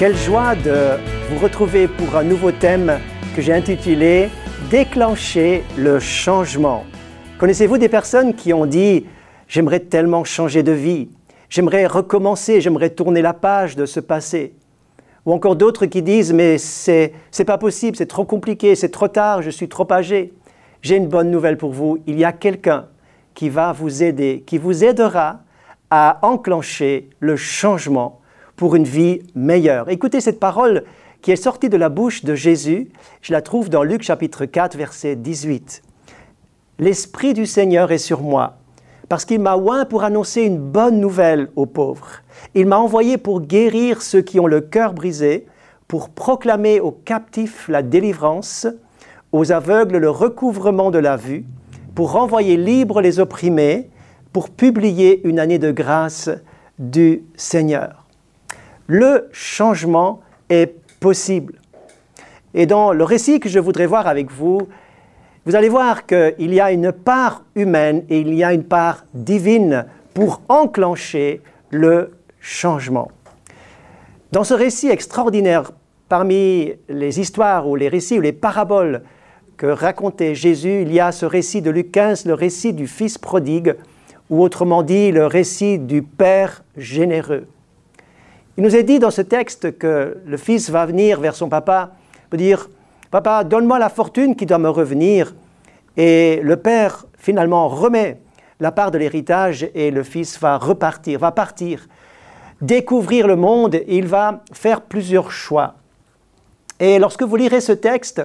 Quelle joie de vous retrouver pour un nouveau thème que j'ai intitulé Déclencher le changement. Connaissez-vous des personnes qui ont dit J'aimerais tellement changer de vie, j'aimerais recommencer, j'aimerais tourner la page de ce passé Ou encore d'autres qui disent Mais c'est, c'est pas possible, c'est trop compliqué, c'est trop tard, je suis trop âgé. J'ai une bonne nouvelle pour vous. Il y a quelqu'un qui va vous aider, qui vous aidera à enclencher le changement pour une vie meilleure. Écoutez cette parole qui est sortie de la bouche de Jésus. Je la trouve dans Luc chapitre 4, verset 18. L'Esprit du Seigneur est sur moi, parce qu'il m'a oint pour annoncer une bonne nouvelle aux pauvres. Il m'a envoyé pour guérir ceux qui ont le cœur brisé, pour proclamer aux captifs la délivrance, aux aveugles le recouvrement de la vue, pour renvoyer libres les opprimés, pour publier une année de grâce du Seigneur le changement est possible. Et dans le récit que je voudrais voir avec vous, vous allez voir qu'il y a une part humaine et il y a une part divine pour enclencher le changement. Dans ce récit extraordinaire, parmi les histoires ou les récits ou les paraboles que racontait Jésus, il y a ce récit de Luc 15, le récit du Fils prodigue, ou autrement dit le récit du Père généreux. Il nous est dit dans ce texte que le fils va venir vers son papa pour dire Papa, donne-moi la fortune qui doit me revenir. Et le père finalement remet la part de l'héritage et le fils va repartir, va partir, découvrir le monde. Il va faire plusieurs choix. Et lorsque vous lirez ce texte,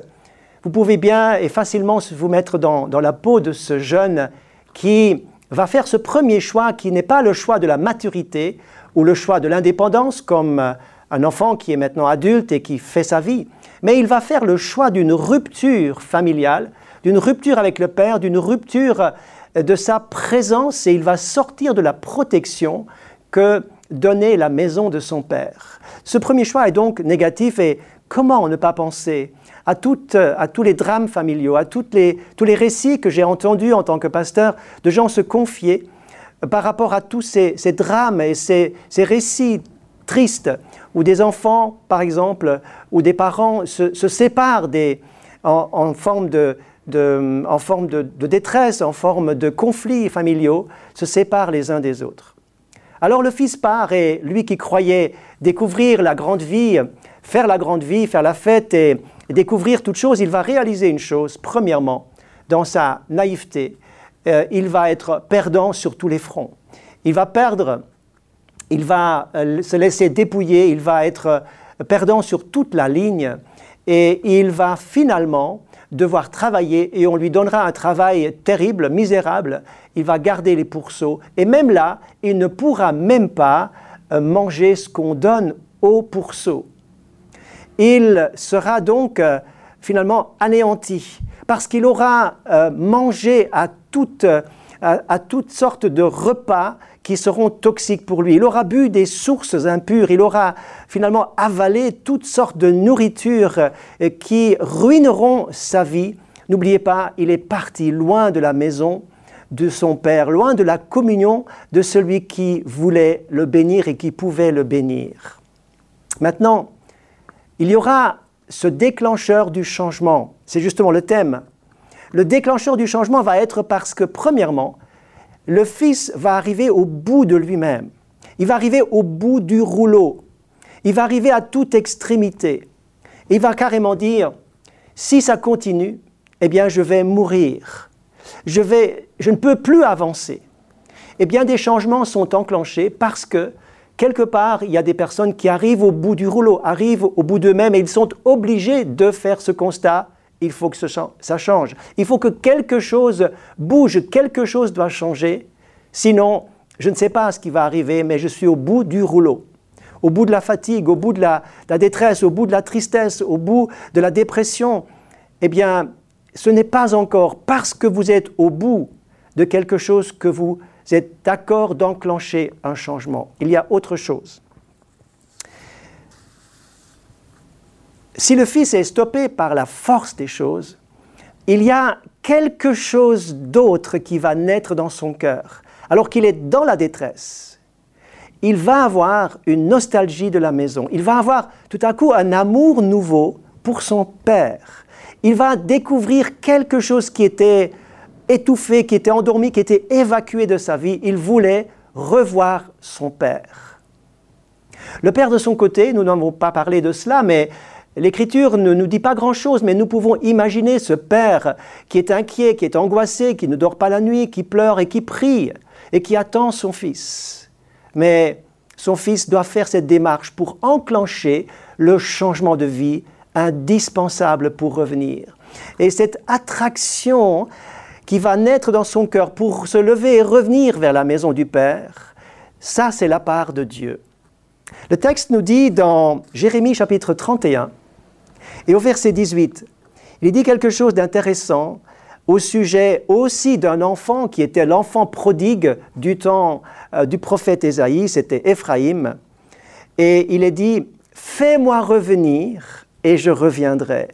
vous pouvez bien et facilement vous mettre dans, la peau de ce jeune qui va faire ce premier choix qui n'est pas le choix de la maturité ou le choix de l'indépendance comme euh, un enfant qui est maintenant adulte et qui fait sa vie, mais il va faire le choix d'une rupture familiale, d'une rupture avec le Père, d'une rupture euh, de sa présence et il va sortir de la protection que donnait la maison de son Père. Ce premier choix est donc négatif et comment ne pas penser à, toutes, à tous les drames familiaux, à les, tous les récits que j'ai entendus en tant que pasteur de gens se confier par rapport à tous ces, drames et ces, récits tristes où des enfants, par exemple, ou des parents se, séparent en, forme, de, en forme de, détresse, en forme de conflits familiaux, se séparent les uns des autres. Alors le fils part et lui qui croyait découvrir la grande vie, faire la grande vie, faire la fête et découvrir toute chose, il va réaliser une chose, premièrement, dans sa naïveté, euh, il va être perdant sur tous les fronts. Il va perdre, il va euh, se laisser dépouiller, il va être euh, perdant sur toute la ligne et il va finalement devoir travailler et on lui donnera un travail terrible, misérable. Il va garder les pourceaux et même là, il ne pourra même pas manger ce qu'on donne aux pourceaux. Il sera donc finalement anéanti parce qu'il aura mangé à toutes, à, toutes sortes de repas qui seront toxiques pour lui. Il aura bu des sources impures, il aura finalement avalé toutes sortes de nourritures euh, qui ruineront sa vie. N'oubliez pas, il est parti loin de la maison de son Père, loin de la communion de celui qui voulait le bénir et qui pouvait le bénir. Maintenant, il y aura ce déclencheur du changement. C'est justement le thème le déclencheur du changement va être parce que, premièrement, le Fils va arriver au bout de lui-même. Il va arriver au bout du rouleau. Il va arriver à toute extrémité. Il va carrément dire, si ça continue, eh bien, je vais mourir. Je, vais, je ne peux plus avancer. Eh bien, des changements sont enclenchés parce que, quelque part, il y a des personnes qui arrivent au bout du rouleau, arrivent au bout d'eux-mêmes et ils sont obligés de faire ce constat il faut que ça change. Il faut que quelque chose bouge, quelque chose doit changer. Sinon, je ne sais pas ce qui va arriver, mais je suis au bout du rouleau, au bout de la fatigue, au bout de la, détresse, au bout de la tristesse, au bout de la dépression. Eh bien, ce n'est pas encore parce que vous êtes au bout de quelque chose que vous êtes d'accord d'enclencher un changement. Il y a autre chose. Si le Fils est stoppé par la force des choses, il y a quelque chose d'autre qui va naître dans son cœur. Alors qu'il est dans la détresse, il va avoir une nostalgie de la maison. Il va avoir tout à coup un amour nouveau pour son père. Il va découvrir quelque chose qui était étouffé, qui était endormi, qui était évacué de sa vie. Il voulait revoir son père. Le père de son côté, nous n'avons pas parlé de cela, mais L'Écriture ne nous dit pas grand-chose, mais nous pouvons imaginer ce père qui est inquiet, qui est angoissé, qui ne dort pas la nuit, qui pleure et qui prie, et qui attend son fils. Mais son fils doit faire cette démarche pour enclencher le changement de vie indispensable pour revenir. Et cette attraction qui va naître dans son cœur pour se lever et revenir vers la maison du Père, ça c'est la part de Dieu. Le texte nous dit dans Jérémie chapitre 31, et au verset 18, il dit quelque chose d'intéressant au sujet aussi d'un enfant qui était l'enfant prodigue du temps euh, du prophète Ésaïe, c'était Éphraïm. Et il est dit, Fais-moi revenir et je reviendrai.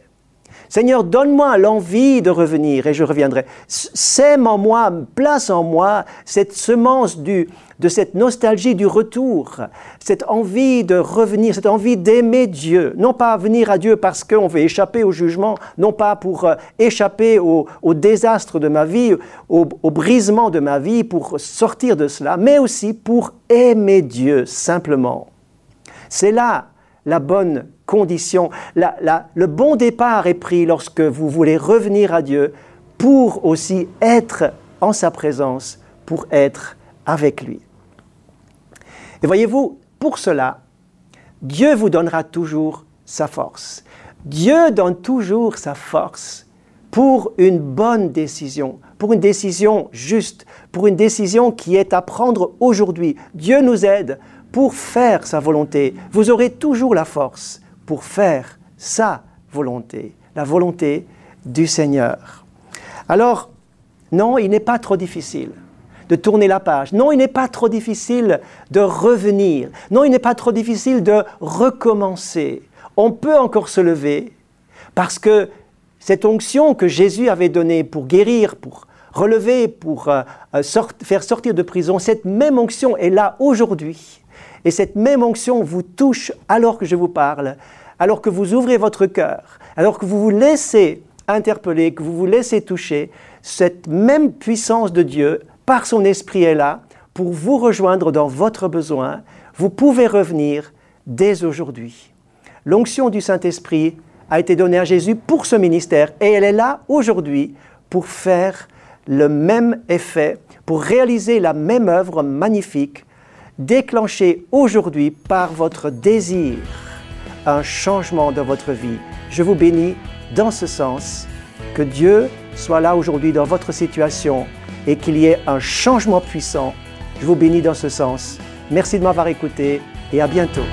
Seigneur, donne-moi l'envie de revenir et je reviendrai. Sème en moi, place en moi cette semence de cette nostalgie du retour, cette envie de revenir, cette envie d'aimer Dieu. Non pas venir à Dieu parce qu'on veut échapper au jugement, non pas pour euh, échapper au, désastre de ma vie, au, au brisement de ma vie, pour sortir de cela, mais aussi pour aimer Dieu simplement. C'est là la bonne condition. le bon départ est pris lorsque vous voulez revenir à Dieu pour aussi être en sa présence, pour être avec lui. Et voyez-vous, pour cela, Dieu vous donnera toujours sa force. Dieu donne toujours sa force pour une bonne décision, pour une décision juste, pour une décision qui est à prendre aujourd'hui. Dieu nous aide pour faire sa volonté. Vous aurez toujours la force pour faire sa volonté, la volonté du Seigneur. Alors, non, il n'est pas trop difficile de tourner la page. Non, il n'est pas trop difficile de revenir. Non, il n'est pas trop difficile de recommencer. On peut encore se lever parce que cette onction que Jésus avait donnée pour guérir, pour relever, pour euh, euh, faire sortir de prison, cette même onction est là aujourd'hui. Et cette même onction vous touche alors que je vous parle, alors que vous ouvrez votre cœur, alors que vous vous laissez interpeller, que vous vous laissez toucher. Cette même puissance de Dieu, par son esprit, est là pour vous rejoindre dans votre besoin. Vous pouvez revenir dès aujourd'hui. L'onction du Saint-Esprit a été donnée à Jésus pour ce ministère et elle est là aujourd'hui pour faire le même effet, pour réaliser la même œuvre magnifique déclenché aujourd'hui par votre désir un changement dans votre vie. Je vous bénis dans ce sens. Que Dieu soit là aujourd'hui dans votre situation et qu'il y ait un changement puissant. Je vous bénis dans ce sens. Merci de m'avoir écouté et à bientôt.